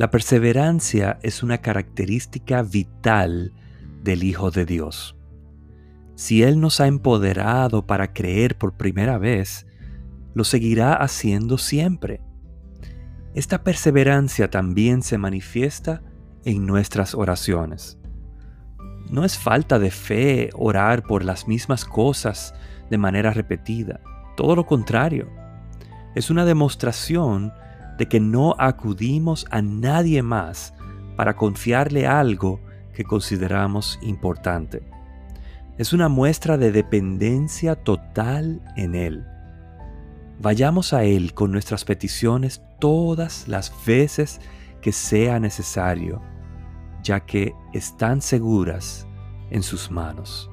La perseverancia es una característica vital del Hijo de Dios. Si Él nos ha empoderado para creer por primera vez, lo seguirá haciendo siempre. Esta perseverancia también se manifiesta en nuestras oraciones. No es falta de fe orar por las mismas cosas de manera repetida, todo lo contrario. Es una demostración de que no acudimos a nadie más para confiarle algo que consideramos importante. Es una muestra de dependencia total en Él. Vayamos a Él con nuestras peticiones todas las veces que sea necesario, ya que están seguras en sus manos.